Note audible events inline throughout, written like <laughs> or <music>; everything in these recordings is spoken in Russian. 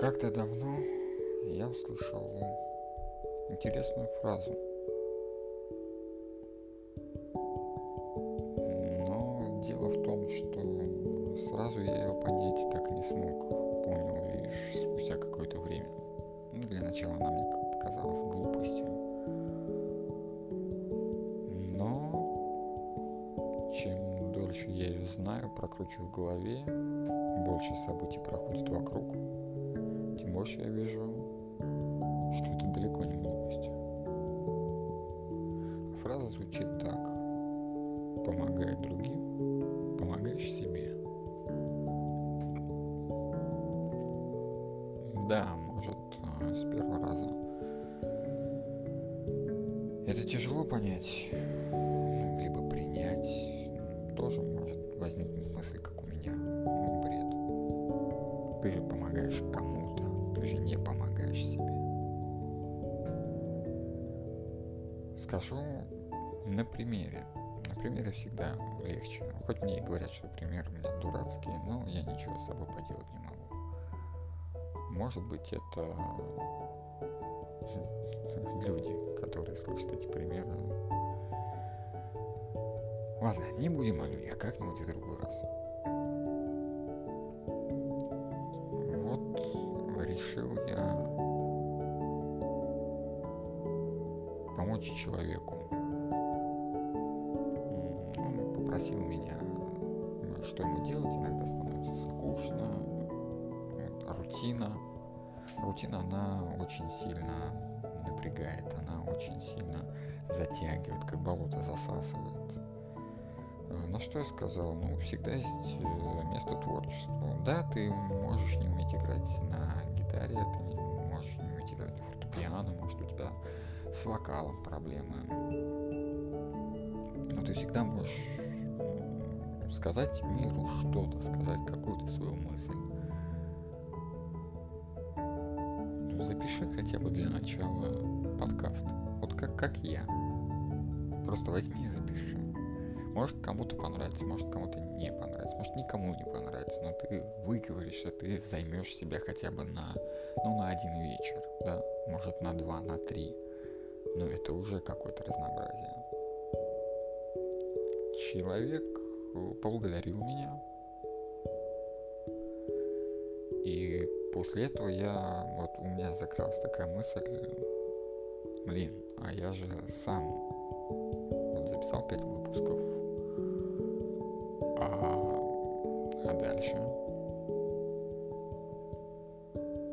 Как-то давно я услышал интересную фразу. Но дело в том, что сразу я ее понять так и не смог. Понял лишь спустя какое-то время. Ну, для начала она мне показалась глупостью. Но чем дольше я ее знаю, прокручиваю в голове, больше событий проходит вокруг, тем больше я вижу, что это далеко не глупость. Фраза звучит так. Помогай другим, помогаешь себе. Да, может, с первого раза. Это тяжело понять, либо принять. Тоже может возникнуть мысль, как у меня. Ну, бред. Ты же помогаешь кому-то Скажу на примере. На примере всегда легче. Хоть мне и говорят, что примеры у меня дурацкие, но я ничего с собой поделать не могу. Может быть, это <laughs> люди, которые слышат эти примеры. Ладно, не будем о людях, как-нибудь в другой раз. Помочь человеку. Он попросил меня, что ему делать, иногда становится скучно, рутина. Рутина, она очень сильно напрягает, она очень сильно затягивает, как болото засасывает. На что я сказал, ну, всегда есть э, место творчеству. Да, ты можешь не уметь играть на гитаре, ты на фортепиано, может у тебя с вокалом проблемы. Но ты всегда можешь сказать миру что-то, сказать какую-то свою мысль. Ну, запиши хотя бы для начала подкаст. Вот как, как я. Просто возьми и запиши. Может кому-то понравится, может кому-то не понравится, может никому не понравится, но ты выговоришь, что ты займешь себя хотя бы на, ну, на один вечер, да, может на два, на три. Но это уже какое-то разнообразие. Человек э, поблагодарил меня. И после этого я, вот у меня закралась такая мысль, блин, а я же сам вот записал пять выпусков а дальше.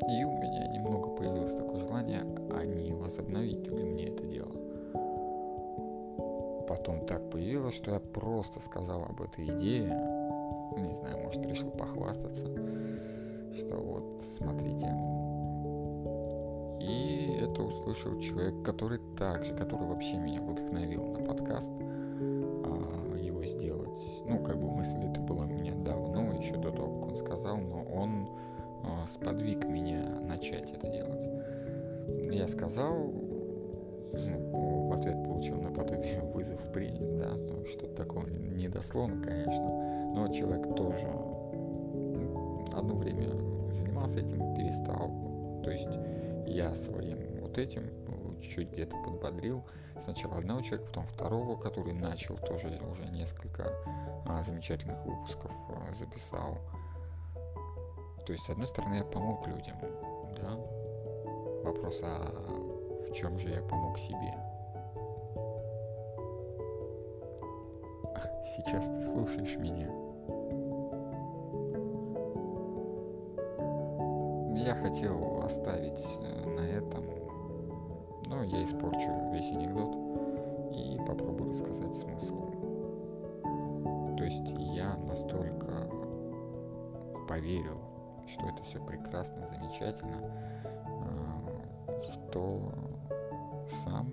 И у меня немного появилось такое желание, а не возобновить ли мне это дело. Потом так появилось, что я просто сказал об этой идее. Не знаю, может, решил похвастаться, что вот, смотрите. И это услышал человек, который также, который вообще меня вдохновил на подкаст сделать. Ну, как бы мысль это была у меня давно, еще до того, как он сказал, но он э, сподвиг меня начать это делать. Я сказал, ну, в ответ получил наподобие <laughs> вызов принят, да, ну, что-то такое недословно, конечно, но человек тоже одно время занимался этим, перестал, то есть я своим вот этим чуть-чуть где-то подбодрил. Сначала одного человека, потом второго, который начал тоже уже несколько а, замечательных выпусков а, записал. То есть, с одной стороны, я помог людям, да? Вопрос, а в чем же я помог себе? <laughs> Сейчас ты слушаешь меня. Я хотел оставить э, на я испорчу весь анекдот и попробую рассказать смысл. То есть я настолько поверил, что это все прекрасно, замечательно, а, что сам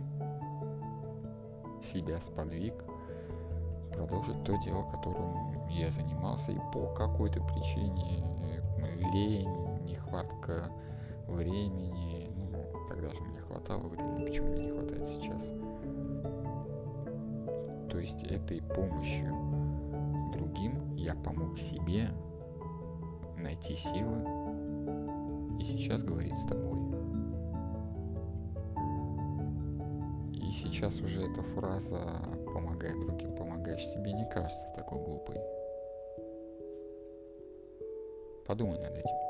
себя сподвиг продолжить то дело, которым я занимался, и по какой-то причине лень, нехватка времени, когда же мне хватало времени, почему мне не хватает сейчас. То есть этой помощью другим я помог себе найти силы и сейчас говорит с тобой. И сейчас уже эта фраза «помогай другим, помогаешь себе» не кажется такой глупой. Подумай над этим.